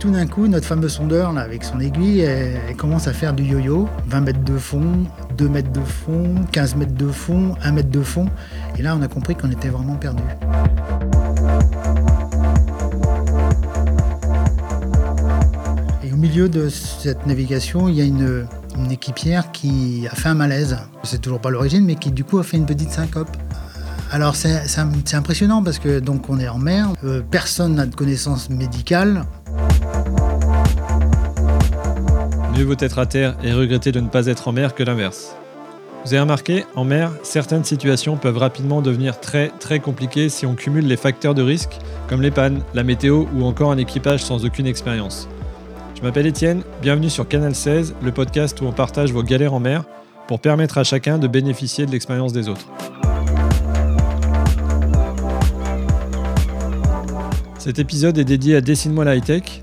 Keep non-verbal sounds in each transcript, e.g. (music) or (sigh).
tout d'un coup, notre fameux sondeur, là, avec son aiguille, elle, commence à faire du yo-yo. 20 mètres de fond, 2 mètres de fond, 15 mètres de fond, 1 mètre de fond. Et là, on a compris qu'on était vraiment perdu. Et au milieu de cette navigation, il y a une, équipière qui a fait un malaise. C'est toujours pas l'origine, mais qui du coup a fait une petite syncope. Alors c'est impressionnant parce que donc on est en mer, euh, personne n'a de connaissances médicales. Mieux vaut être à terre et regretter de ne pas être en mer que l'inverse. Vous avez remarqué, en mer, certaines situations peuvent rapidement devenir très très compliquées si on cumule les facteurs de risque, comme les pannes, la météo ou encore un équipage sans aucune expérience. Je m'appelle Étienne, bienvenue sur Canal 16, le podcast où on partage vos galères en mer pour permettre à chacun de bénéficier de l'expérience des autres. Cet épisode est dédié à Dessine-moi la high-tech.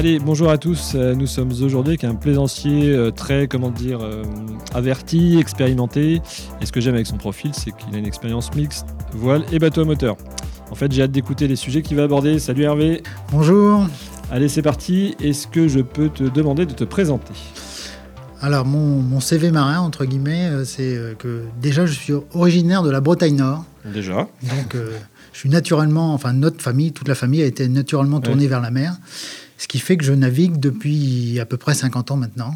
Allez, bonjour à tous. Euh, Nous sommes aujourd'hui avec un plaisancier euh, très, comment dire, euh, averti, expérimenté. Et ce que j'aime avec son profil, c'est qu'il a une expérience mixte, voile et bateau à moteur. En fait, j'ai hâte d'écouter les sujets qu'il va aborder. Salut Hervé. Bonjour. Allez, c'est parti. Est-ce que je peux te demander de te présenter? Alors mon, mon CV marin entre guillemets, c'est que déjà je suis originaire de la Bretagne Nord, Déjà. donc euh, je suis naturellement, enfin notre famille, toute la famille a été naturellement tournée vers la mer, ce qui fait que je navigue depuis à peu près 50 ans maintenant.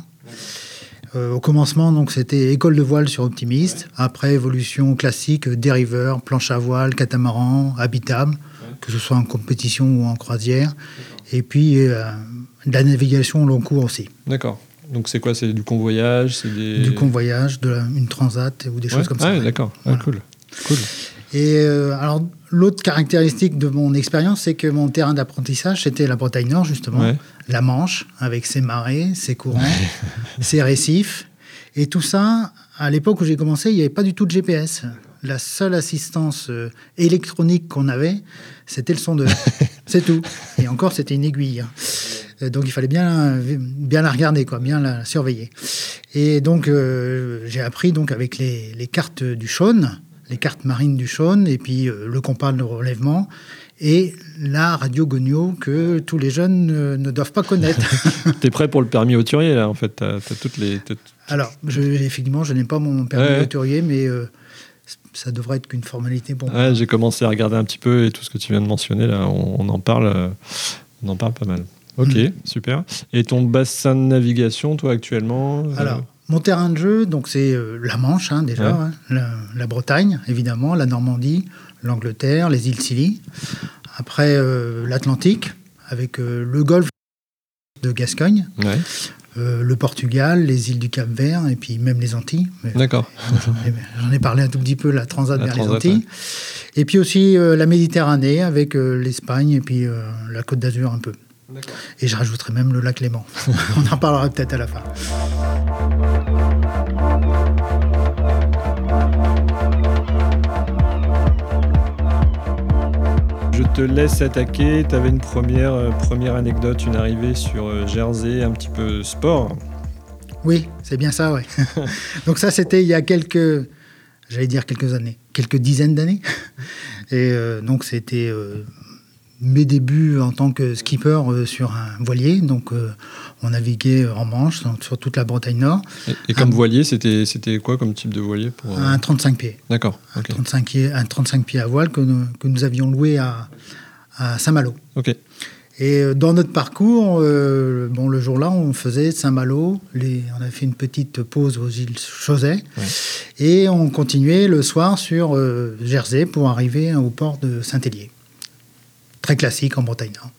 Euh, au commencement, donc c'était école de voile sur Optimiste. Après, évolution classique, dériveur, planche à voile, catamaran, habitable, que ce soit en compétition ou en croisière. Et puis, euh, de la navigation au long cours aussi. D'accord. Donc c'est quoi? C'est du convoyage C'est des... Du convoyage, de la- une transat ou des choses comme Ah, ça. ouais, ouais. d'accord. Ah, cool. Cool. Et euh, alors, l'autre caractéristique de mon expérience, c'est que mon terrain d'apprentissage, c'était la Bretagne Nord, justement. Ouais. La Manche, avec ses marées, ses courants, ses récifs. Et tout ça, à l'époque où j'ai commencé, il n'y avait pas du tout de GPS. La seule assistance euh, électronique qu'on avait, c'était le sondeur. (laughs) C'est tout. Et encore, c'était une aiguille. hein. Euh, Donc il fallait bien, bien la regarder, quoi, bien la surveiller. Et donc euh, j'ai appris donc avec les, les cartes du Chaune, les cartes marines du Chaune, et puis euh, le compas de relèvement, et la radio Gonio que tous les jeunes ne doivent pas connaître. (laughs) T'es prêt pour le permis hauturier là en fait. T'as as toutes les. Alors, je, effectivement, je n'ai pas mon permis Ouais. voiturier, mais euh, ça devrait être qu'une formalité pour moi. Ouais, j'ai commencé à regarder un petit peu et tout ce que tu viens de mentionner là, on, on en parle, euh, on en parle pas mal. Ok, Mm. super. Et ton bassin de navigation, toi actuellement Alors, mon terrain de jeu, donc c'est euh, la Manche hein, déjà, Ouais. hein, la, la Bretagne évidemment, la Normandie, l'Angleterre, les îles Scilly. Après euh, l'Atlantique avec euh, le Golfe de Gascogne, Ouais, euh, le Portugal, les îles du Cap-Vert et puis même les Antilles. D'accord. (laughs) J'en ai, parlé un tout petit peu, la transat La vers transat, les Antilles. Et puis aussi la Méditerranée avec l'Espagne et puis la Côte d'Azur un peu. Et je rajouterai même le lac Léman. (laughs) On en parlera peut-être à la fin. Je te laisse attaquer. Tu avais une première, euh, première anecdote, une arrivée sur euh, Jersey, un petit peu sport. Oui, c'est bien ça, ouais. (laughs) Donc ça, c'était il y a quelques, j'allais dire quelques années, quelques dizaines d'années. Et euh, donc c'était euh, mes débuts en tant que skipper euh, sur un voilier. Donc euh, on naviguait en Manche, sur toute la Bretagne Nord, Et, et comme voilier, c'était c'était quoi comme type de voilier pour, euh, un 35 pieds. D'accord, Un, ok. 35 pieds, un 35 pieds à voile que nous, que nous avions loué à, à Saint-Malo. Ok, Et dans notre parcours, euh, bon, le jour-là, on faisait Saint-Malo, les- on a fait une petite pause aux îles Chausey, Ouais. et on continuait le soir sur euh, Jersey pour arriver au port de Saint-Hélier. Très classique en Bretagne. Nord.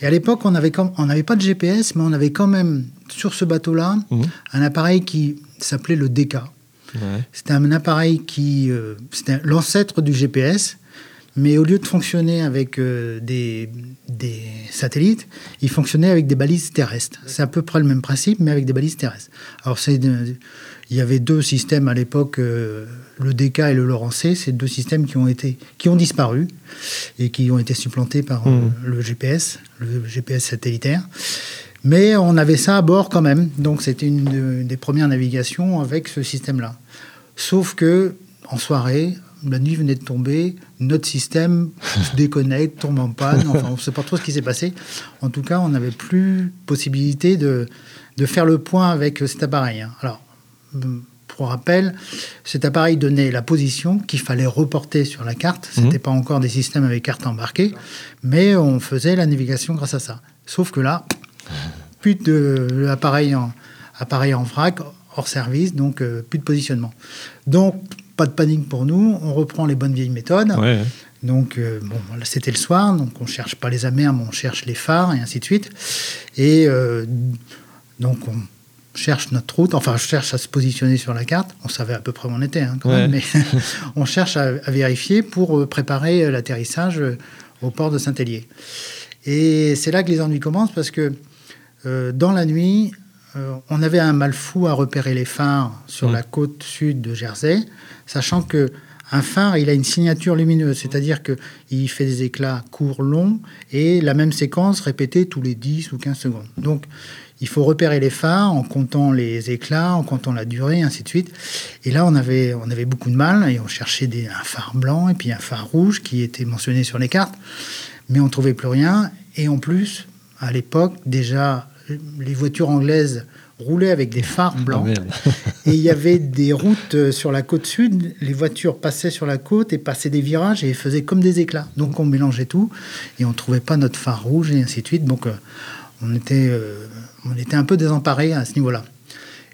Et à l'époque, on n'avait on n'avait pas de GPS, mais on avait quand même, sur ce bateau-là, Mhm. un appareil qui s'appelait le DK. ouais. C'était un appareil qui. euh, c'était l'ancêtre du GPS. mais au lieu de fonctionner avec euh, des, des, satellites, il fonctionnait avec des balises terrestres. C'est à peu près le même principe, mais avec des balises terrestres. Alors, c'est, il y avait deux systèmes à l'époque, euh, le DK et le Lorentz c'est deux systèmes qui ont, été, qui ont disparu et qui ont été supplantés par euh, mmh. le GPS, le GPS satellitaire. Mais on avait ça à bord quand même, donc c'était une des premières navigations avec ce système-là. Sauf que en soirée, la nuit venait de tomber, notre système se (laughs) déconnecte, tombe en panne, enfin on ne sait pas trop ce qui s'est passé. En tout cas, on n'avait plus possibilité de, de, faire le point avec cet appareil. Hein. Alors, pour rappel, cet appareil donnait la position qu'il fallait reporter sur la carte. Ce n'était mhm. pas encore des systèmes avec carte embarquée, mais on faisait la navigation grâce à ça. Sauf que là, plus de l'appareil en, appareil en vrac, hors service, donc euh, plus de positionnement. Donc, pas de panique pour nous, on reprend les bonnes vieilles méthodes. Donc, euh, bon, c'était le soir, donc on cherche pas les amers, mais on cherche les phares, et ainsi de suite. Et euh, donc, on cherche notre route, enfin, je cherche à se positionner sur la carte. On savait à peu près où on était, hein, quand même, mais (laughs) on cherche à, vérifier pour préparer l'atterrissage au port de Saint-Hélier. Et c'est là que les ennuis commencent, parce que dans la nuit, euh, on avait un mal fou à repérer les phares sur la côte sud de Jersey, sachant que un phare, il a une signature lumineuse, c'est-à-dire qu'il fait des éclats courts, longs, et la même séquence répétée tous les 10 ou 15 secondes. Donc, il faut repérer les phares en comptant les éclats, en comptant la durée, ainsi de suite. Et là, on avait, on avait beaucoup de mal, et on cherchait des, un phare blanc et puis un phare rouge qui était mentionné sur les cartes, mais on ne trouvait plus rien. Et en plus, à l'époque, déjà, les voitures anglaises roulaient avec des phares ah, blancs. et il y (laughs) avait des routes euh, sur la côte sud. Les voitures passaient sur la côte et passaient des virages et faisaient comme des éclats. Donc on mélangeait tout et on ne trouvait pas notre phare rouge et ainsi de suite. Donc euh, on, était, euh, on était un peu désemparés à ce niveau-là.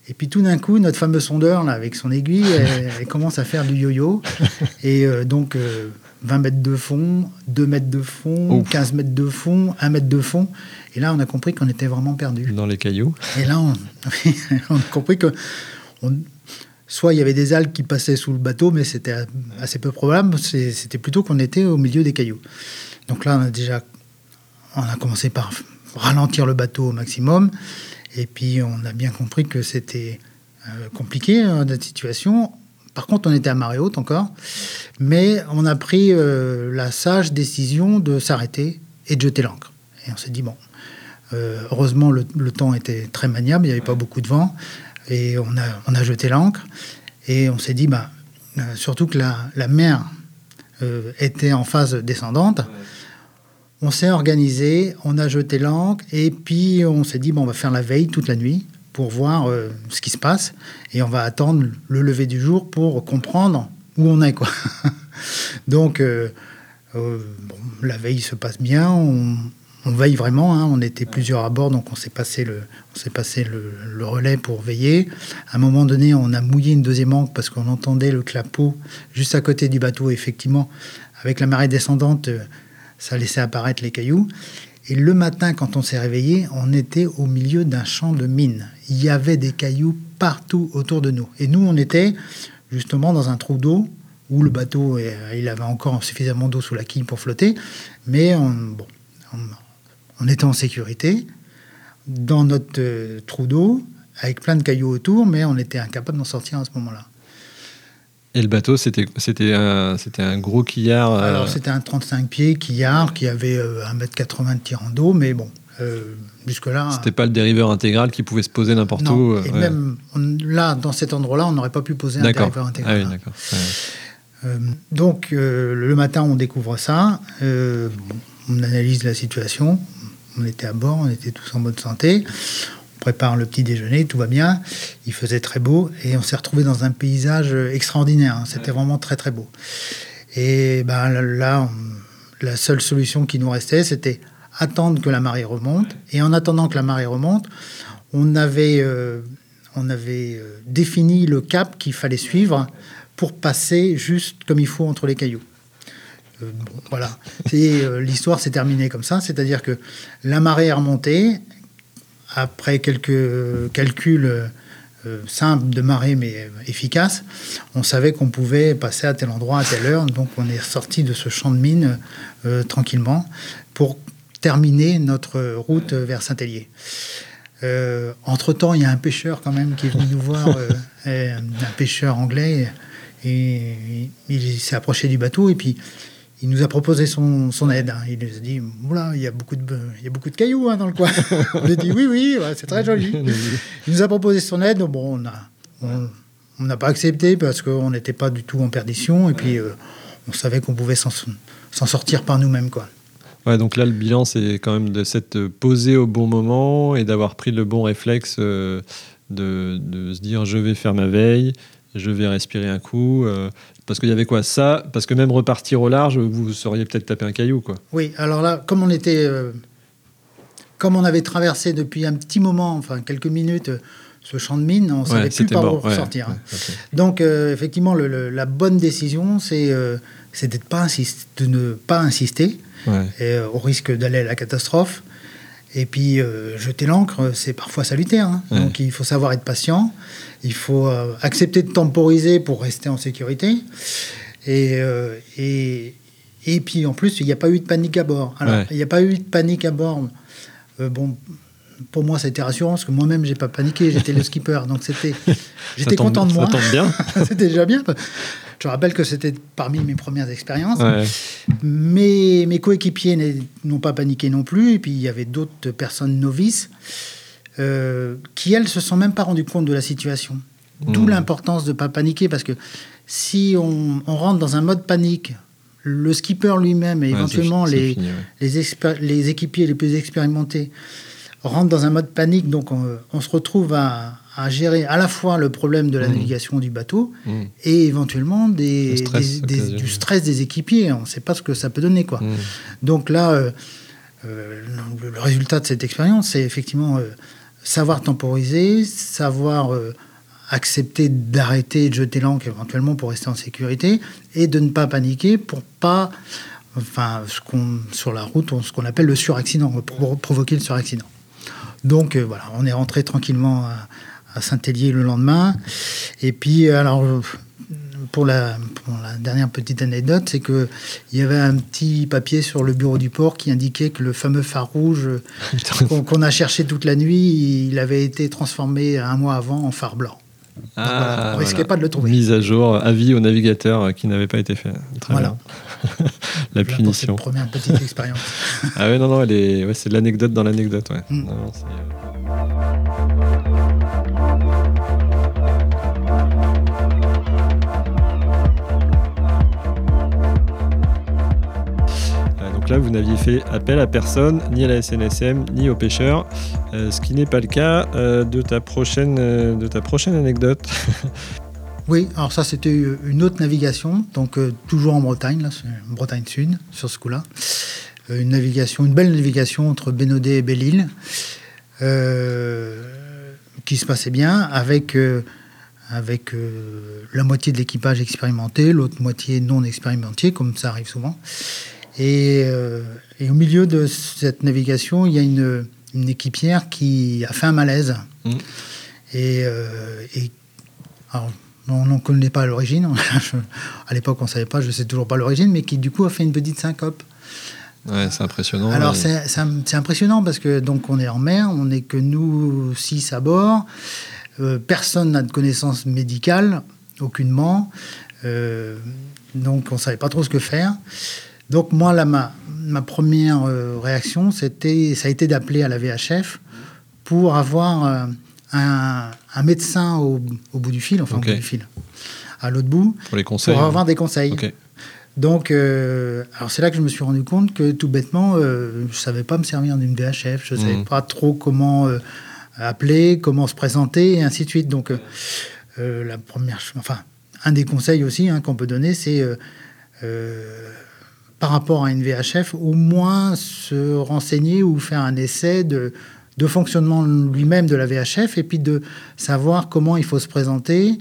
Et puis tout d'un coup, notre fameux sondeur, là, avec son aiguille, elle, (laughs) commence à faire du yo-yo. Et donc, 20 mètres de fond, 2 mètres de fond, 15 mètres de fond, 1 mètre de fond. Et là, on a compris qu'on était vraiment perdu. Dans les cailloux. Et là, on, (laughs) a compris que soit il y avait des algues qui passaient sous le bateau, mais c'était assez peu probable. C'était plutôt qu'on était au milieu des cailloux. Donc là, on a déjà on a commencé par ralentir le bateau au maximum. Et puis, on a bien compris que c'était euh, compliqué, hein, notre situation. Par contre, on était à marée haute encore, mais on a pris euh, la sage décision de s'arrêter et de jeter l'ancre. Et on s'est dit, bon, euh, heureusement, le, temps était très maniable, il n'y avait pas beaucoup de vent, et on a, on a jeté l'ancre, et on s'est dit, bah, euh, surtout que la, la mer était en phase descendante. On s'est organisé, on a jeté l'ancre, et puis on s'est dit, bon, on va faire la veille toute la nuit pour voir euh, ce qui se passe et on va attendre le lever du jour pour comprendre où on est. Quoi. (laughs) Donc, euh, euh, la veille se passe bien, on, veille vraiment. Hein. on était plusieurs à bord, donc on s'est passé, le, on s'est passé le, relais pour veiller. À un moment donné, on a mouillé une deuxième ancre parce qu'on entendait le clapot juste à côté du bateau. Effectivement, avec la marée descendante, ça laissait apparaître les cailloux. Et le matin, quand on s'est réveillé, on était au milieu d'un champ de mines. Il y avait des cailloux partout autour de nous. Et nous, on était justement dans un trou d'eau où le bateau, il avait encore suffisamment d'eau sous la quille pour flotter. Mais on, on, était en sécurité dans notre euh, trou d'eau avec plein de cailloux autour, mais on était incapable d'en sortir à ce moment-là. Et le bateau, c'était c'était un, un gros quillard euh, Alors, c'était un 35 pieds quillard qui avait 1m80 euh, de tirant d'eau, mais bon, euh, jusque-là. C'était pas le dériveur intégral qui pouvait se poser n'importe où. Et même là, dans cet endroit-là, on n'aurait pas pu poser un dériveur intégral. Ah oui, d'accord. donc, le matin, on découvre ça. on analyse la situation. On était à bord, on était tous en bonne santé prépare le petit déjeuner, tout va bien. Il faisait très beau et on s'est retrouvé dans un paysage extraordinaire. Hein. C'était vraiment très très beau. Et ben là, la seule solution qui nous restait, c'était attendre que la marée remonte. Et en attendant que la marée remonte, on avait, euh, on avait euh, défini le cap qu'il fallait suivre pour passer juste comme il faut entre les cailloux. Euh, voilà. L'histoire s'est terminée comme ça, c'est-à-dire que la marée est remontée, après quelques calculs, simple de marée mais efficace, on savait qu'on pouvait passer à tel endroit à telle heure. Donc on est sorti de ce champ de mine tranquillement pour terminer notre route vers Saint-Hélier. Entre-temps, il y a un pêcheur quand même qui est venu nous voir, (laughs) un pêcheur anglais, et il s'est approché du bateau et puis il nous a proposé son, son aide. Hein. Il nous a dit Oula, il y a beaucoup de, il y a beaucoup de cailloux hein, dans le coin. (laughs) on lui a dit Oui, oui, c'est très joli. il nous a proposé son aide. Bon, on n'a pas accepté parce qu'on n'était pas du tout en perdition et puis euh, on savait qu'on pouvait s'en sortir par nous-mêmes. quoi. Ouais, donc là, le bilan, c'est quand même de s'être posé au bon moment et d'avoir pris le bon réflexe euh, de, de, se dire je vais faire ma veille, je vais respirer un coup. Euh, parce qu'il y avait quoi Ça, parce que même repartir au large, vous seriez peut-être tapé un caillou, quoi. Oui, alors là, comme on était. Euh, comme on avait traversé depuis un petit moment, enfin quelques minutes, ce champ de mine, on ne savait plus par où ressortir. Hein. Donc, euh, effectivement, la bonne décision, c'est de, pas de ne pas insister, et, au risque d'aller à la catastrophe. Et puis, jeter l'ancre, c'est parfois salutaire. Hein. Donc, il faut savoir être patient. Il faut euh, accepter de temporiser pour rester en sécurité. Et, euh, et, et puis en plus, il n'y a pas eu de panique à bord. Alors, il n'y a pas eu de panique à bord. Euh, bon, pour moi, c'était rassurant parce que moi-même, j'ai pas paniqué. J'étais le skipper, donc c'était, (laughs) j'étais content de moi. Ça tombe bien. (laughs) c'était déjà bien. Je rappelle que c'était parmi mes premières expériences. Mais mes coéquipiers n'ont pas paniqué non plus. Et puis il y avait d'autres personnes novices. Euh, qui, elles, se sont même pas rendues compte de la situation. D'où mmh. l'importance de ne pas paniquer, parce que si on, rentre dans un mode panique, le skipper lui-même et éventuellement les, les, équipiers les plus expérimentés rentrent dans un mode panique, donc on, se retrouve à, gérer à la fois le problème de la mmh. navigation du bateau mmh. et éventuellement des, du stress des équipiers. On ne sait pas ce que ça peut donner. Quoi. Donc là, euh, euh, le, résultat de cette expérience, c'est effectivement savoir temporiser, savoir euh, accepter d'arrêter de jeter l'ancre éventuellement pour rester en sécurité et de ne pas paniquer pour pas, enfin, ce qu'on, sur la route, ce qu'on appelle le suraccident, pour provoquer le suraccident. Donc euh, voilà, on est rentré tranquillement à, à Saint-Hélier le lendemain. Et puis, alors, pour la, dernière petite anecdote, c'est qu'il y avait un petit papier sur le bureau du port qui indiquait que le fameux phare rouge qu'on a cherché toute la nuit, il avait été transformé un mois avant en phare blanc. Ah, on ne risquait pas de le trouver. Mise à jour, avis au navigateur qui n'avait pas été fait. Très voilà. Bien. (laughs) la punition. première petite expérience. (laughs) ah ouais, non, non, c'est de l'anecdote dans l'anecdote. Ouais. Mm. Là, vous n'aviez fait appel à personne, ni à la SNSM, ni aux pêcheurs, euh, ce qui n'est pas le cas euh, de, ta prochaine, euh, de ta prochaine anecdote. (laughs) oui, alors ça, c'était une autre navigation, donc toujours en Bretagne, Bretagne Sud, sur ce coup-là. une navigation, une belle navigation entre Bénodet et Belle-Île, qui se passait bien, avec avec la moitié de l'équipage expérimenté, l'autre moitié non expérimenté, comme ça arrive souvent. Euh, et, au milieu de cette navigation, il y a une, équipière qui a fait un malaise. Mmh. Et, euh, on n'en connaît pas l'origine. (laughs) à l'époque, on ne savait pas, je ne sais toujours pas l'origine, mais qui du coup a fait une petite syncope. Ouais, c'est impressionnant. Alors c'est impressionnant parce que donc on est en mer, on n'est que nous six à bord. Euh, personne n'a de connaissances médicales, aucunement. donc on ne savait pas trop ce que faire. Donc moi, là, ma, ma première euh, réaction, c'était, ça a été d'appeler à la VHF pour avoir euh, un, un, médecin au, au, bout du fil, enfin au bout du fil, à l'autre bout, pour, les conseils, pour avoir des conseils. Donc, euh, alors c'est là que je me suis rendu compte que tout bêtement, je ne savais pas me servir d'une VHF, je ne savais mmh. pas trop comment appeler, comment se présenter, et ainsi de suite. Donc, la première, enfin, un des conseils aussi hein, qu'on peut donner, c'est par rapport à une VHF, au moins se renseigner ou faire un essai de, de fonctionnement lui-même de la VHF et puis de savoir comment il faut se présenter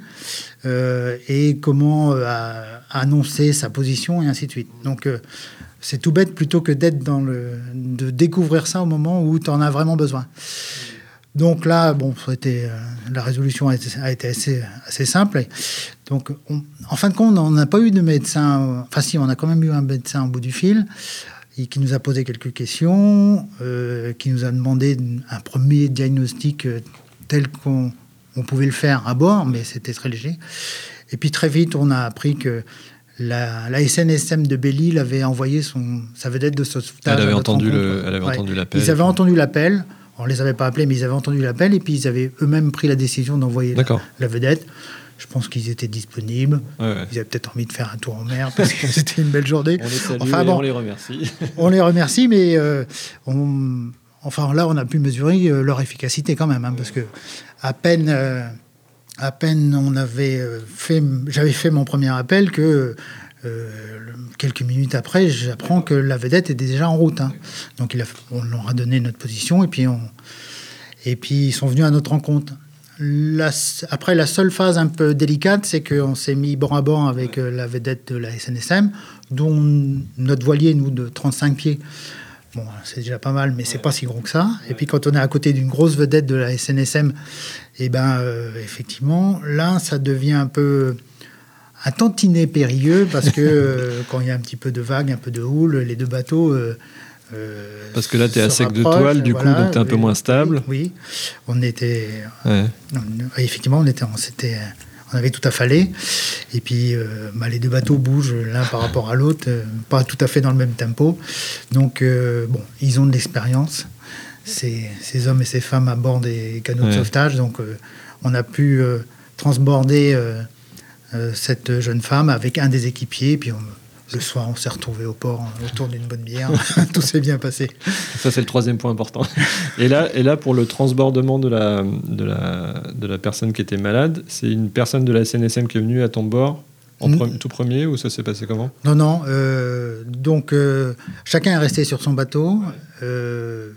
euh, et comment euh, annoncer sa position et ainsi de suite. Donc euh, c'est tout bête plutôt que d'être dans le de découvrir ça au moment où tu en as vraiment besoin. Donc là, bon, c'était, la résolution a été, a été assez, assez, simple. Donc, en fin de compte, on n'a pas eu de médecin. Enfin, si, on a quand même eu un médecin au bout du fil et qui nous a posé quelques questions, euh, qui nous a demandé un premier diagnostic euh, tel qu'on on pouvait le faire à bord, mais c'était très léger. Et puis très vite, on a appris que la, la SNSM de Belle-Île avait envoyé son, sa vedette de sauvetage. Elle avait, entendu, le, elle avait entendu l'appel. Ils avaient entendu l'appel. On les avait pas appelés, mais ils avaient entendu l'appel et puis ils avaient eux-mêmes pris la décision d'envoyer la, la, vedette. Je pense qu'ils étaient disponibles. Ouais, ouais. Ils avaient peut-être envie de faire un tour en mer parce que (laughs) c'était une belle journée. On les salue enfin, bon, on les remercie. (laughs) on les remercie, mais euh, on, enfin là, on a pu mesurer euh, leur efficacité quand même, hein, parce que à peine, euh, à peine on avait fait, j'avais fait mon premier appel que euh, quelques minutes après, j'apprends que la vedette était déjà en route. Hein. Donc il a, on leur a donné notre position et puis on, et puis ils sont venus à notre rencontre. La, après, la seule phase un peu délicate, c'est qu'on s'est mis bord à bord avec la vedette de la SNSM, dont notre voilier, nous, de 35 pieds, Bon, c'est déjà pas mal, mais c'est pas si gros que ça. Et puis quand on est à côté d'une grosse vedette de la SNSM, et ben euh, effectivement, là, ça devient un peu un tantinet périlleux parce que (laughs) euh, quand il y a un petit peu de vague, un peu de houle, les deux bateaux. Euh, parce que là, tu es à sec de toile, du voilà, coup, donc tu es un peu moins stable. Oui, on était. Ouais. effectivement, on était, c'était on avait tout affalé. Et puis, euh, bah, les deux bateaux bougent l'un par rapport à l'autre, euh, pas tout à fait dans le même tempo. Donc, euh, bon, ils ont de l'expérience, ces, ces, hommes et ces femmes à bord des canots de sauvetage. Donc, euh, on a pu euh, transborder euh, cette jeune femme avec un des équipiers. Puis, on, le soir, on s'est retrouvé au port autour d'une bonne bière. (laughs) (laughs) Tout s'est bien passé. Ça, c'est le troisième point important. Et là, et là pour le transbordement de la, de, la, de la personne qui était malade, c'est une personne de la SNSM qui est venue à ton bord en tout premier ou ça s'est passé comment? Non, non. Euh, donc, euh, chacun est resté sur son bateau. Euh,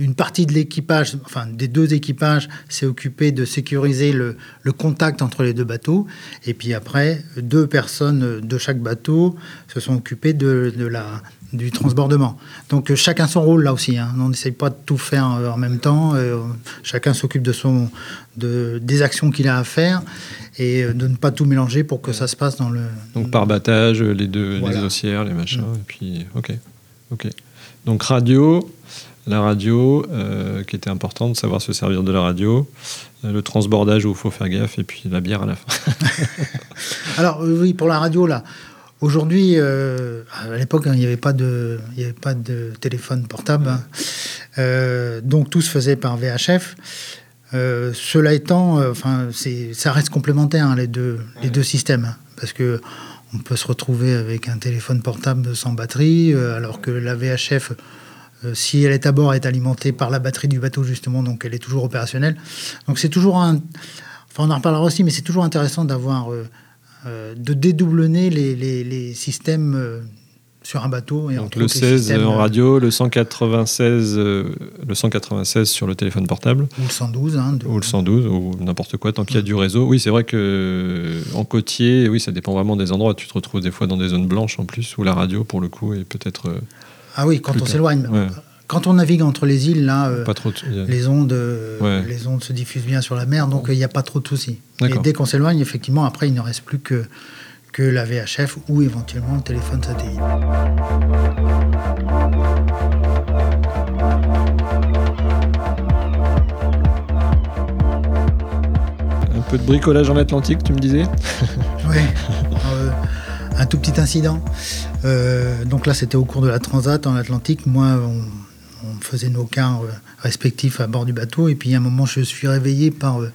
une partie de l'équipage, enfin des deux équipages, s'est occupé de sécuriser le, le, contact entre les deux bateaux. Et puis après, deux personnes de chaque bateau se sont occupées de, de la, du transbordement. Donc chacun son rôle là aussi. Hein. On n'essaye pas de tout faire en même temps. Euh, chacun s'occupe de son, de, des actions qu'il a à faire et de ne pas tout mélanger pour que ça se passe dans le. Donc par battage, les deux, voilà. les haussières, les machins. Mmh. Et puis, ok, ok. Donc radio, la radio, euh, qui était important de savoir se servir de la radio, euh, le transbordage où il faut faire gaffe, et puis la bière à la fin. (laughs) Alors oui, pour la radio, là, aujourd'hui, euh, à l'époque, hein, il n'y avait, pas de, y avait pas de téléphone portable, hein. euh, donc tout se faisait par VHF. Euh, cela étant, enfin, ça reste complémentaire, hein, les, deux, ouais. les deux systèmes, parce que on peut se retrouver avec un téléphone portable sans batterie, alors que la VHF euh, si elle est à bord, elle est alimentée par la batterie du bateau, justement, donc elle est toujours opérationnelle. Donc c'est toujours un. Enfin, on en reparlera aussi, mais c'est toujours intéressant d'avoir. Euh, euh, de dédoublonner les, les, les systèmes euh, sur un bateau. Et donc le 16 systèmes, en radio, le 196, euh, le 196 sur le téléphone portable. Ou le 112. Hein, de... Ou le 112, ou n'importe quoi, tant qu'il y a du réseau. Oui, c'est vrai que en côtier, oui, ça dépend vraiment des endroits. Tu te retrouves des fois dans des zones blanches en plus, où la radio, pour le coup, est peut-être ah oui, quand on s'éloigne. Ouais. Quand on navigue entre les îles, là, euh, de... les, ondes, ouais. les ondes se diffusent bien sur la mer, donc il n'y a pas trop de soucis. Et dès qu'on s'éloigne, effectivement, après, il ne reste plus que, que la VHF ou éventuellement le téléphone satellite. Un peu de bricolage en Atlantique, tu me disais? Oui. (laughs) un tout petit incident. Euh, donc là, c'était au cours de la transat en Atlantique. Moi, on, faisait nos quarts euh, respectifs à bord du bateau. Et puis, à un moment, je suis réveillé par, euh,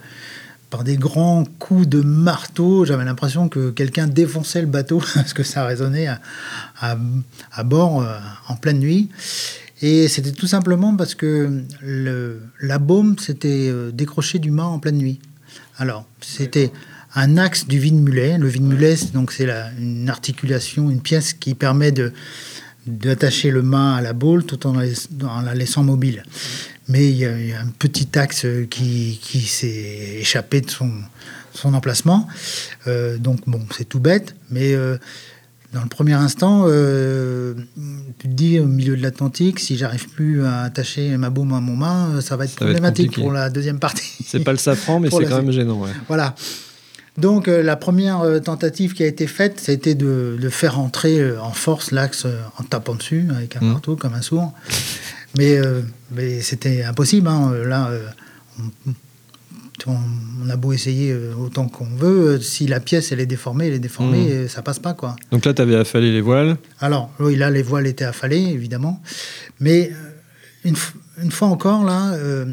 par des grands coups de marteau. J'avais l'impression que quelqu'un défonçait le bateau (laughs) parce que ça résonnait à, à, à bord en pleine nuit. Et c'était tout simplement parce que la baume s'était décrochée du mât en pleine nuit. Alors, c'était un axe du vide-mulet. Le vide-mulet, donc c'est une articulation, une pièce qui permet de d'attacher le mât à la boule tout en la, en la laissant mobile. Mais il y, a, il y, a un petit axe qui, qui s'est échappé de son, son emplacement. Euh, donc bon, c'est tout bête, mais euh, dans le premier instant, euh, tu te dis, au milieu de l'Atlantique, si j'arrive plus à attacher ma baume à mon mât, ça va être Ça va être problématique pour la deuxième partie. C'est pas le safran, mais (laughs) c'est quand même gênant. ouais. Voilà. Donc euh, la première euh, tentative qui a été faite, ça a été de, de faire entrer euh, en force l'axe en tapant dessus avec un Mhm. marteau comme un sourd. Mais, mais c'était impossible. hein. Là, on, a beau essayer autant qu'on veut, si la pièce elle est déformée, elle est déformée, et ça passe pas quoi. Donc là, tu avais affalé les voiles. Alors, oui, là, les voiles étaient affalées, évidemment. Mais une, une fois encore, là, euh,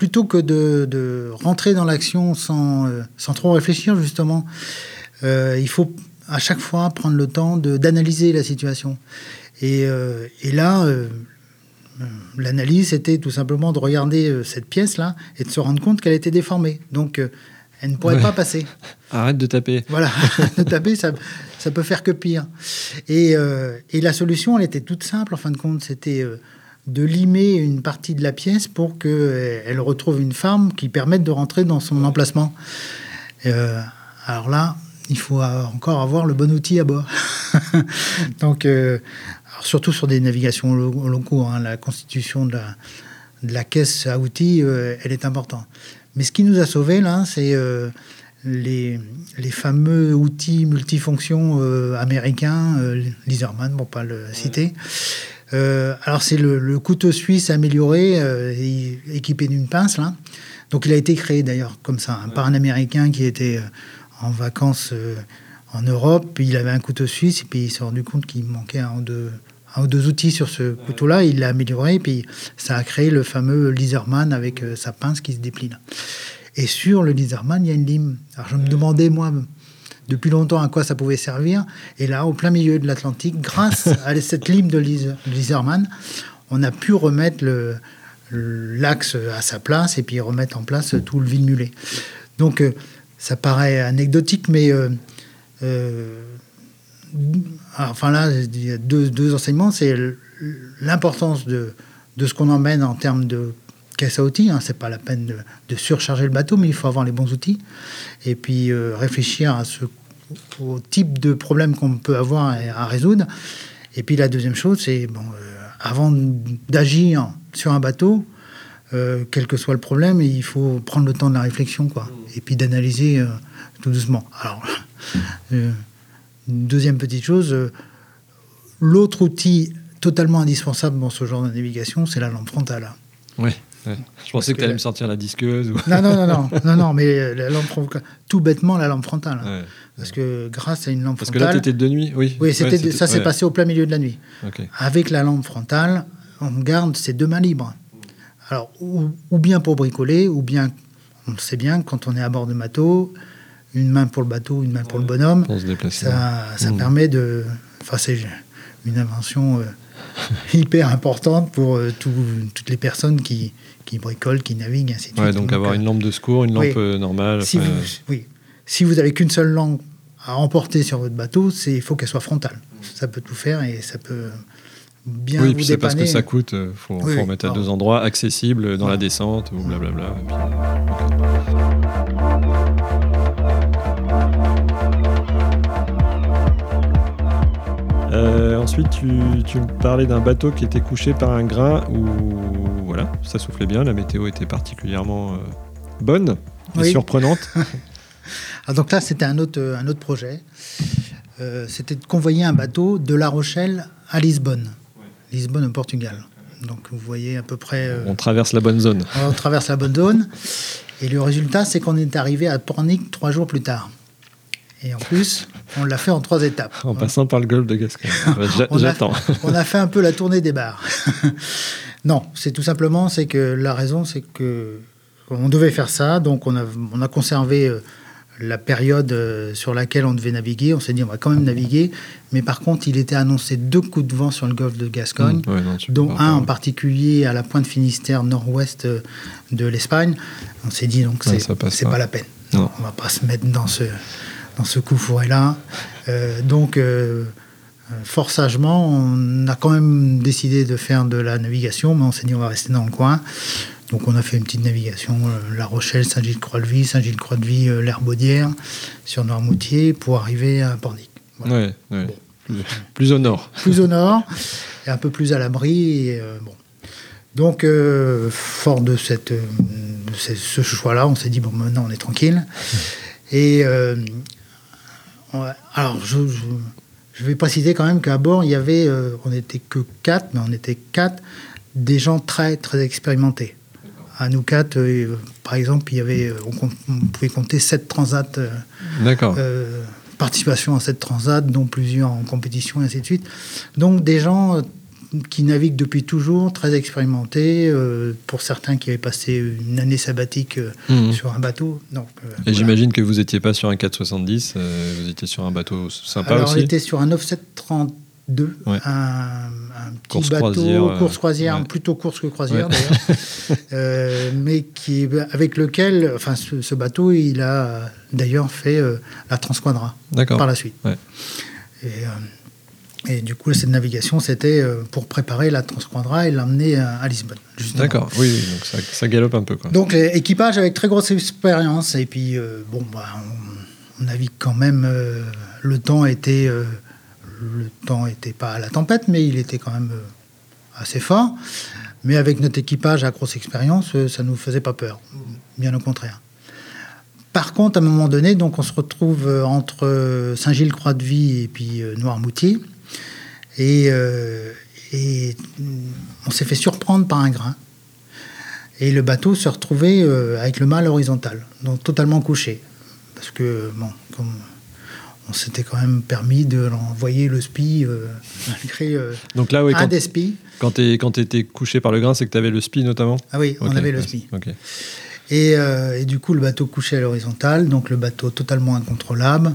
plutôt que de, de rentrer dans l'action sans, euh, sans trop réfléchir, justement, euh, il faut à chaque fois prendre le temps d'analyser la situation. Et, euh, et là, l'analyse, c'était tout simplement de regarder cette pièce-là et de se rendre compte qu'elle était déformée. Donc, elle ne pourrait Ouais. pas passer. (laughs) Arrête de taper. Voilà, (laughs) de taper, ça, ça peut faire que pire. Et, euh, et la solution, elle était toute simple, en fin de compte, c'était euh, de limer une partie de la pièce pour qu'elle retrouve une forme qui permette de rentrer dans son emplacement. Euh, alors là, il faut euh, encore avoir le bon outil à bord. (laughs) Donc, euh, surtout sur des navigations lo- locaux, hein, la constitution de la, de la caisse à outils, euh, elle est importante. Mais ce qui nous a sauvés, là, c'est euh, les, les fameux outils multifonctions euh, américains, euh, Laserman, pour pas le citer. Euh, alors, c'est le, le couteau suisse amélioré, euh, et équipé d'une pince, là. Donc, il a été créé d'ailleurs comme ça, hein, par un Américain qui était euh, en vacances euh, en Europe. Puis il avait un couteau suisse, et puis il s'est rendu compte qu'il manquait un ou deux, un ou deux outils sur ce couteau-là. Il l'a amélioré, puis ça a créé le fameux Laserman avec sa pince qui se déplie là. Et sur le Laserman, il y a une lime. Alors je me demandais, moi, depuis longtemps à quoi ça pouvait servir. Et là, au plein milieu de l'Atlantique, grâce (laughs) à cette lime de Laserman, on a pu remettre l'axe à sa place et puis remettre en place tout le vide mulet. Donc, euh, ça paraît anecdotique, mais euh, euh, enfin là, il y a deux, deux enseignements. C'est l'importance de, de ce qu'on emmène en termes de caisse à outils. Hein. C'est pas la peine de, de surcharger le bateau, mais il faut avoir les bons outils. Et puis euh, réfléchir à ce, au type de problème qu'on peut avoir à, à résoudre. Et puis la deuxième chose, c'est bon, euh, avant d'agir sur un bateau, euh, quel que soit le problème, il faut prendre le temps de la réflexion, quoi. Et puis d'analyser euh, tout doucement. Alors, (laughs) euh, deuxième petite chose, euh, l'autre outil totalement indispensable dans ce genre de navigation, c'est la lampe frontale. Ouais. Ouais. Je pensais que tu allais la- me sortir la disqueuse. Ou... Non, non, non, non, (laughs) non, non, mais euh, la lampe frontale, tout bêtement la lampe frontale. Ouais. Parce que grâce à une lampe Parce que là, frontale, tu étais de nuit, oui. oui, Ouais, ça s'est passé au plein milieu de la nuit. Ok. Avec la lampe frontale, on garde ses deux mains libres. Alors, ou, ou bien pour bricoler, ou bien, on le sait bien, quand on est à bord de bateau, une main pour le bateau, une main pour le bonhomme, Pour se déplacer. ça, ça Mm. permet de. Enfin, c'est une invention euh, (laughs) hyper importante pour euh, tout- toutes les personnes qui, qui bricolent, qui naviguent, ainsi de Ouais, suite. donc avoir euh, une lampe de secours, une lampe oui. euh, normale. si vous, oui. Si vous avez qu'une seule lampe à emporter sur votre bateau, c'est il faut qu'elle soit frontale. Ça peut tout faire et ça peut bien oui, vous puis c'est parce que ça coûte. Il faut, Oui, faut oui. remettre à deux endroits accessibles dans Voilà. la descente ou blablabla. et Euh, ensuite, tu, tu me parlais d'un bateau qui était couché par un grain où voilà, ça soufflait bien, la météo était particulièrement euh, bonne et Oui. surprenante. (laughs) Ah, donc là, c'était un autre, un autre projet. Euh, c'était de convoyer un bateau de La Rochelle à Lisbonne. Lisbonne au Portugal. Donc vous voyez à peu près... euh, On traverse la bonne zone. on traverse la bonne zone. Et le résultat, c'est qu'on est arrivé à Pornic trois jours plus tard. Et en plus, on l'a fait en trois étapes. En passant par le golfe de Gascogne. (laughs) Ouais, J'attends. on a fait un peu la tournée des bars. (laughs) non, c'est tout simplement, c'est que la raison, c'est que on devait faire ça, donc on a, on a conservé euh, la période euh, sur laquelle on devait naviguer. On s'est dit, on va quand même naviguer, mais par contre, il était annoncé deux coups de vent sur le golfe de Gascogne. Mmh, ouais, non, dont un en ouais. particulier à la pointe Finistère nord-ouest euh, de l'Espagne. On s'est dit donc Ouais, c'est c'est pas. pas la peine. Non. On va pas se mettre dans ce dans ce coup fourré là. donc euh, euh, fort sagement, on a quand même décidé de faire de la navigation, mais on s'est dit on va rester dans le coin. Donc on a fait une petite navigation euh, La Rochelle, Saint-Gilles-Croix-de-Vie, Saint-Gilles-Croix-de-Vie, euh, l'Herbaudière, sur Noirmoutier pour arriver à Pornic. Voilà. Ouais, ouais. Plus, plus au nord. plus au nord. (laughs) un peu plus à l'abri. et, euh, bon. Donc, euh, fort de, cette, euh, de ce, ce choix-là, on s'est dit, bon, maintenant on est tranquille. Et euh, ouais, alors, je, je, je vais préciser quand même qu'à bord, il y avait, euh, on n'était que quatre, mais on était quatre, des gens très, très expérimentés. À nous quatre, euh, par exemple, il y avait, euh, on, pouvait compter sept transats. euh, D'accord. participation à cette transat, dont plusieurs en compétition, et ainsi de suite. Donc des gens qui naviguent depuis toujours, très expérimentés, euh, pour certains qui avaient passé une année sabbatique euh, Mhm. sur un bateau. Donc, euh, Et voilà. j'imagine que vous n'étiez pas sur un 470, euh, vous étiez sur un bateau sympa Alors on aussi. était sur un 9732, Ouais. un, un petit Course bateau, croisière, course croisière, ouais. plutôt course que croisière Ouais. d'ailleurs, (laughs) mais qui, avec lequel, enfin ce, ce bateau, il a d'ailleurs fait la Transquadra. Par la suite. Et, et du coup, cette navigation, c'était euh, pour préparer la Transquadra et l'emmener à, Lisbonne. D'accord, oui, donc ça, ça galope un peu. Quoi. Donc, euh, équipage avec très grosse expérience. Et puis, euh, bon, bah, on, on navigue quand même. euh, le temps était. euh, le temps n'était pas à la tempête, mais il était quand même assez fort. Mais avec notre équipage à grosse expérience, ça ne nous faisait pas peur. Bien au contraire. Par contre, à un moment donné, donc on se retrouve entre Saint-Gilles-Croix-de-Vie et puis Noirmoutier. Et, euh, et on s'est fait surprendre par un grain. Et le bateau se retrouvait euh, avec le mât à l'horizontale, donc totalement couché. Parce que, bon, comme on s'était quand même permis de l'envoyer le SPI, euh, malgré euh, Donc là, oui, un quand, des SPI. quand tu étais couché par le grain, c'est que tu avais le spi notamment? Ah oui, on avait le SPI. Et, euh, et du coup, le bateau couché à l'horizontale, donc le bateau totalement incontrôlable,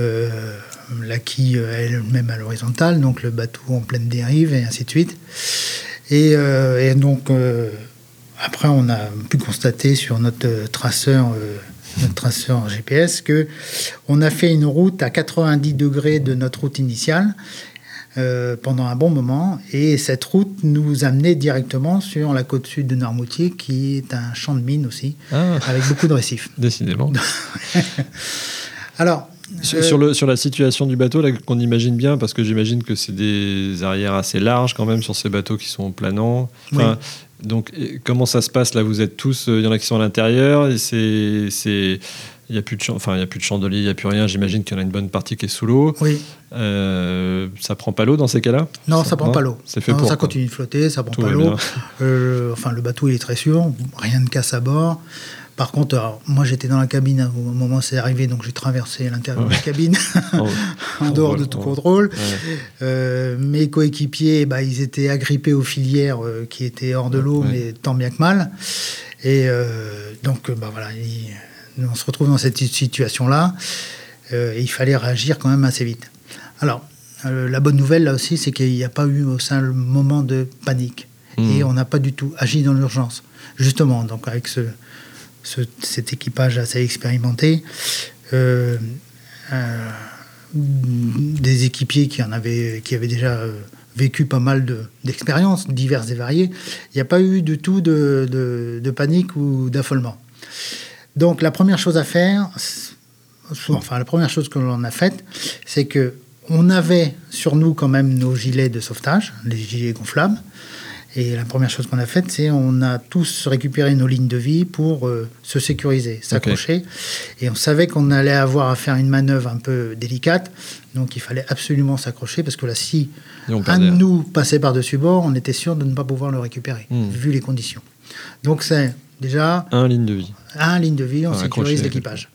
euh, la quille euh, elle-même à l'horizontale, donc le bateau en pleine dérive, et ainsi de suite. Et, euh, et donc, après, on a pu constater sur notre traceur, notre traceur GPS, que on a fait une route à 90 degrés de notre route initiale. euh, pendant un bon moment et cette route nous amenait directement sur la côte sud de Noirmoutier qui est un champ de mines aussi Ah, avec beaucoup de récifs. décidément. (laughs) Alors, Sur, sur le, sur la situation du bateau, là, qu'on imagine bien, parce que j'imagine que c'est des arrières assez larges quand même sur ces bateaux qui sont planants. Enfin, Donc, comment ça se passe là? Vous êtes tous, euh, il y en a qui sont à l'intérieur, et c'est, c'est, il n'y a plus de, enfin, il y a plus de chandelier, il n'y a plus rien. J'imagine qu'il y en a une bonne partie qui est sous l'eau. oui, Euh, ça prend pas l'eau dans ces cas-là? Non, ça prend non, pas l'eau. c'est fait Non, pour, Ça quoi. continue de flotter, ça prend Tout pas l'eau. Euh, enfin, le bateau il est très sûr, rien ne casse à bord. Par contre, alors, moi j'étais dans la cabine au moment où c'est arrivé, donc j'ai traversé l'intérieur de la cabine (laughs) Oh, (laughs) en dehors de tout contrôle. ouais. Euh, mes coéquipiers, bah, ils étaient agrippés aux filières euh, qui étaient hors de l'eau, Ouais. mais tant bien que mal. Et euh, donc, bah, voilà, il- on se retrouve dans cette situation-là. et il fallait réagir quand même assez vite. Alors, la bonne nouvelle là aussi, c'est qu'il n'y a pas eu au sein le moment de panique. Mhm. Et on n'a pas du tout agi dans l'urgence. Justement, donc avec ce, ce- cet équipage assez expérimenté, euh, euh, des équipiers qui en avaient, qui avaient déjà euh, vécu pas mal de- d'expériences diverses et variées, il n'y a pas eu du tout de, de- panique ou d'affolement. Donc la première chose à faire, enfin la première chose que l'on a faite, c'est que on avait sur nous quand même nos gilets de sauvetage, les gilets gonflables. Et la première chose qu'on a faite, c'est on a tous récupéré nos lignes de vie pour euh, se sécuriser, s'accrocher. Et on savait qu'on allait avoir à faire une manœuvre un peu délicate, donc il fallait absolument s'accrocher parce que là, si un de nous passait par-dessus bord, on était sûr de ne pas pouvoir le récupérer, Hmm. vu les conditions. Donc c'est déjà Un ligne de vie. un ligne de vie, on sécurise l'équipage.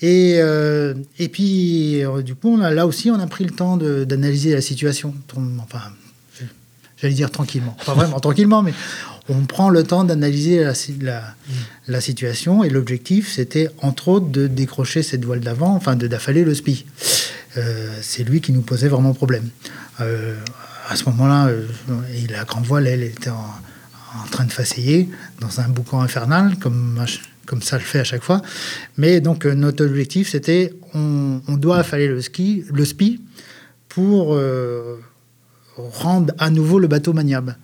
Et, euh, et puis, euh, du coup, on a, là aussi, on a pris le temps d'analyser la situation. Enfin, j'allais dire tranquillement. Pas vraiment tranquillement, mais on prend le temps d'analyser la, si- la- la situation. Et l'objectif, c'était, entre autres, de décrocher cette voile d'avant, enfin, de d'affaler le SPI. Euh, C'est lui qui nous posait vraiment problème. Euh, à ce moment-là, euh, la grande voile, elle était en, train de faceiller dans un boucan infernal, comme, comme ça le fait à chaque fois. Mais donc, euh, notre objectif, c'était on, on doit affaler le, ski, le SPI pour euh, rendre à nouveau le bateau maniable.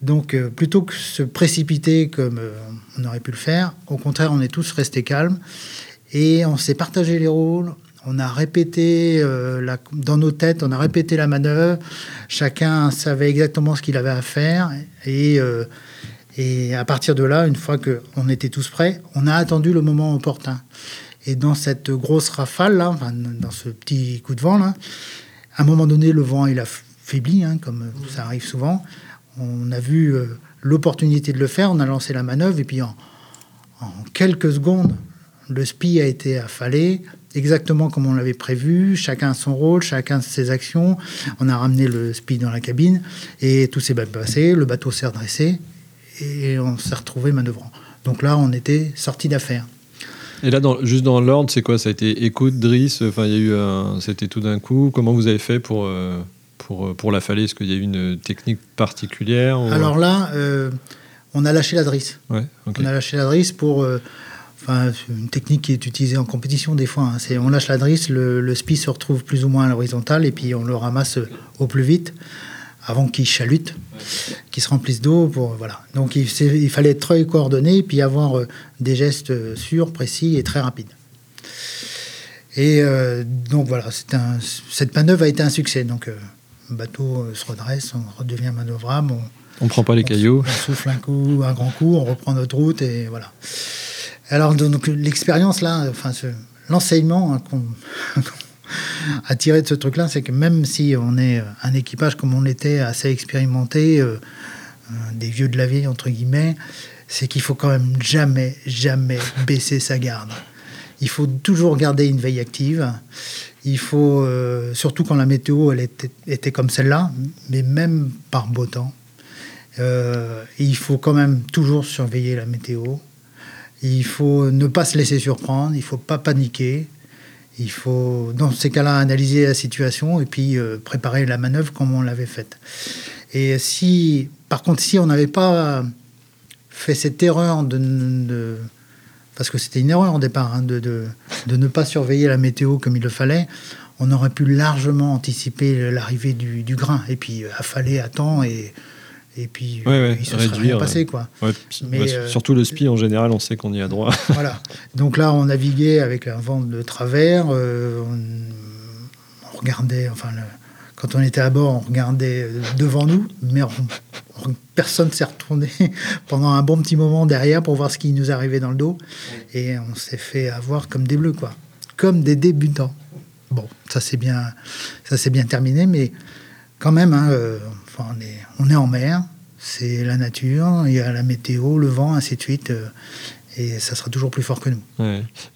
Donc, euh, plutôt que se précipiter comme euh, on aurait pu le faire, au contraire, on est tous restés calmes et on s'est partagé les rôles. On a répété la, dans nos têtes, on a répété la manœuvre. Chacun savait exactement ce qu'il avait à faire. Et, et à partir de là, une fois qu'on était tous prêts, on a attendu le moment opportun. Et dans cette grosse rafale, là, dans ce petit coup de vent, là, à un moment donné, le vent il a faibli, hein, comme ça arrive souvent. On a vu euh, l'opportunité de le faire, on a lancé la manœuvre, et puis en, quelques secondes, le SPI a été affalé, exactement comme on l'avait prévu, chacun son rôle, chacun ses actions. On a ramené le SPI dans la cabine, et tout s'est bien passé, le bateau s'est redressé, et on s'est retrouvé manœuvrant. Donc là, on était sorti d'affaire. Et là, dans, juste dans l'ordre, c'est quoi? Ça a été écoute, Driss Enfin, il y a eu. C'était tout d'un coup. Comment vous avez fait pour, euh, pour, euh, pour la falaise Est-ce qu'il y a eu une technique particulière Alors là, euh, on a lâché la Driss. Ouais, On a lâché la Driss pour. Enfin, une technique qui est utilisée en compétition des fois. Hein. C'est on lâche la drisse, le, le spi se retrouve plus ou moins à l'horizontale et puis on le ramasse au plus vite avant qu'il chalute, qu'il se remplisse d'eau. Pour, voilà. Donc il, il, fallait être très coordonné et puis avoir euh, des gestes euh, sûrs, précis et très rapides. Et euh, donc voilà, un, cette manœuvre a été un succès. Donc bateau se redresse, on redevient manœuvrable. On ne prend pas les cailloux. On souffle un coup, un grand coup, on reprend notre route et voilà. Alors donc l'expérience là, enfin l'enseignement hein, qu'on (laughs) à tirer de ce truc-là, c'est que même si on est un équipage comme on l'était, assez expérimenté, euh, euh, des vieux de la vieille, entre guillemets, c'est qu'il faut quand même jamais, jamais (laughs) baisser sa garde. Il faut toujours garder une veille active. Il faut, euh, surtout quand la météo elle était, comme celle-là, mais même par beau temps, il faut quand même toujours surveiller la météo. Il faut ne pas se laisser surprendre, il faut pas paniquer. Il faut, dans ces cas-là, analyser la situation et puis euh, préparer la manœuvre comme on l'avait faite. Et si, par contre, si on n'avait pas fait cette erreur de, parce que c'était une erreur au départ, hein, de, de, de, ne pas surveiller la météo comme il le fallait, on aurait pu largement anticiper l'arrivée du, du, grain et puis affaler à temps et et puis euh, il se serait rien passé quoi. Mais, euh, surtout le SPI en général, on sait qu'on y a droit. (laughs) voilà. Donc là, on naviguait avec un vent de travers. Euh, on, regardait, enfin, quand on était à bord, on regardait devant nous, mais personne s'est retourné (laughs) pendant un bon petit moment derrière pour voir ce qui nous arrivait dans le dos. Et on s'est fait avoir comme des bleus, quoi, comme des débutants. Bon, ça c'est bien, ça c'est bien terminé, mais quand même. Hein, on, est, on est en mer, c'est la nature, il y a la météo, le vent, ainsi de suite. Euh, et ça sera toujours plus fort que nous.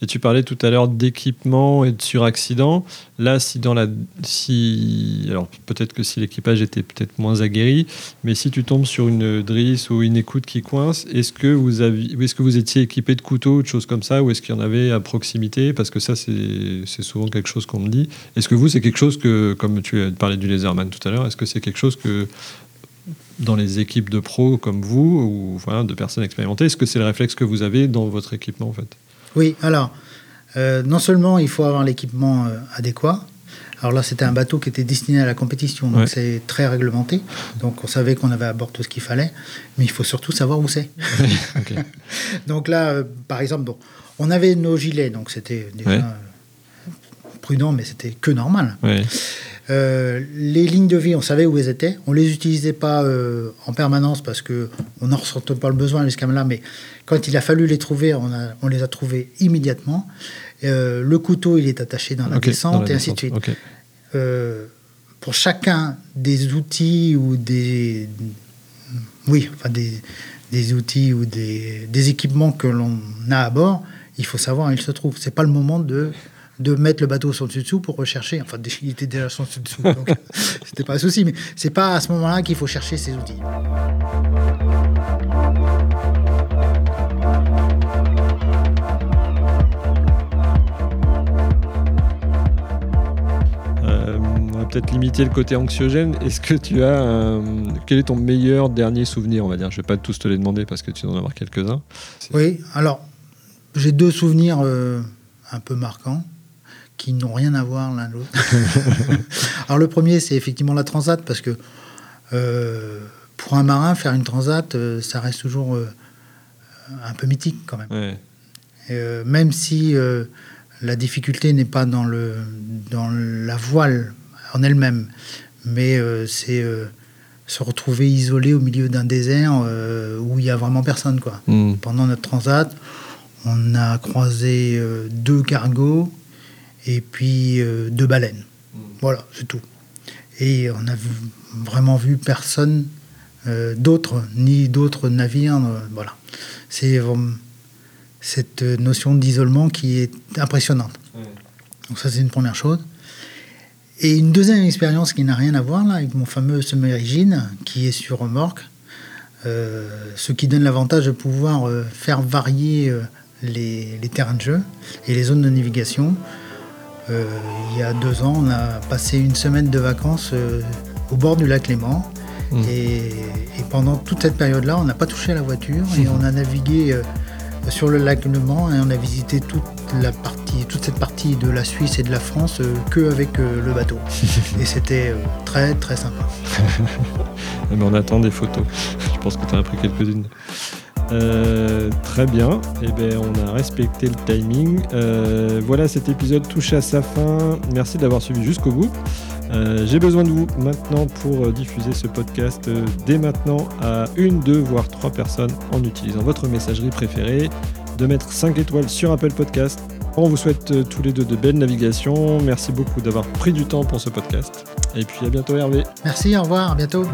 Et tu parlais tout à l'heure d'équipement et de suraccident. Là, si dans la, si, alors peut-être que si l'équipage était peut-être moins aguerri, mais si tu tombes sur une drisse ou une écoute qui coince, est-ce que vous aviez, est-ce que vous étiez équipé de couteaux ou de choses comme ça, ou est-ce qu'il y en avait à proximité? Parce que ça, c'est, c'est souvent quelque chose qu'on me dit. Est-ce que vous, c'est quelque chose que, comme tu parlais du laserman tout à l'heure, est-ce que c'est quelque chose que dans les équipes de pros comme vous, ou voilà, de personnes expérimentées Est-ce que c'est le réflexe que vous avez dans votre équipement en fait? Oui, alors, euh, non seulement il faut avoir l'équipement euh, adéquat, alors là c'était un bateau qui était destiné à la compétition, donc c'est très réglementé, donc on savait qu'on avait à bord tout ce qu'il fallait, mais il faut surtout savoir où c'est. (laughs) (laughs) donc là, euh, par exemple, bon, on avait nos gilets, donc c'était déjà prudent, mais c'était que normal. Euh, les lignes de vie, on savait où elles étaient. On les utilisait pas euh, en permanence parce que on n'en ressentait pas le besoin jusqu'à là. Mais quand il a fallu les trouver, on, on les a trouvés immédiatement. Euh, le couteau, il est attaché dans la descente et ainsi de suite. pour chacun des outils ou des, oui, enfin des, des outils ou des, des équipements que l'on a à bord, il faut savoir où ils se trouvent. C'est pas le moment de de mettre le bateau son dessus-dessous pour rechercher. Enfin, (laughs) il était déjà son dessus-dessous, donc (laughs) c'était pas un souci. Mais c'est pas à ce moment-là qu'il faut chercher ses outils. Euh, on va peut-être limiter le côté anxiogène. Est-ce que tu as un... quel est ton meilleur dernier souvenir On va dire? Je vais pas tous te les demander parce que tu dois en avoir quelques-uns. Oui. Alors, j'ai deux souvenirs euh, un peu marquants qui n'ont rien à voir l'un l'autre. (laughs) Alors le premier, c'est effectivement la transat, parce que euh, pour un marin, faire une transat, euh, ça reste toujours euh, un peu mythique quand même. même si la difficulté n'est pas dans, le, dans la voile en elle-même, mais c'est se retrouver isolé au milieu d'un désert où il n'y a vraiment personne. Quoi. Hmm. Pendant notre transat, on a croisé deux cargos et puis deux baleines. Voilà, c'est tout. Et on a vraiment vu personne d'autre, ni d'autres navires. voilà. C'est cette notion d'isolement qui est impressionnante. Donc ça, c'est une première chose. Et une deuxième expérience qui n'a rien à voir là, avec mon fameux semi-origine, qui est sur remorque, euh, ce qui donne l'avantage de pouvoir euh, faire varier euh, les, terrains de jeu et les zones de navigation. Il y a deux ans, on a passé une semaine de vacances au bord du lac Léman. Mmh. Et, et, pendant toute cette période-là, on n'a pas touché à la voiture et on a navigué sur le lac Le Mans et on a visité toute la partie, toute cette partie de la Suisse et de la France euh, que avec euh, le bateau. (laughs) et c'était euh, très très sympa. Mais (laughs) on attend des photos. Je pense que tu en as pris quelques-unes. Très bien, eh bien, on a respecté le timing. voilà, cet épisode touche à sa fin. Merci d'avoir suivi jusqu'au bout. Euh, j'ai besoin de vous maintenant pour euh, diffuser ce podcast euh, dès maintenant à une, deux, voire trois personnes en utilisant votre messagerie préférée, de mettre 5 étoiles sur Apple Podcast. On vous souhaite tous les deux de belles navigations. Merci beaucoup d'avoir pris du temps pour ce podcast. Et puis à bientôt Hervé. Merci, au revoir, à bientôt.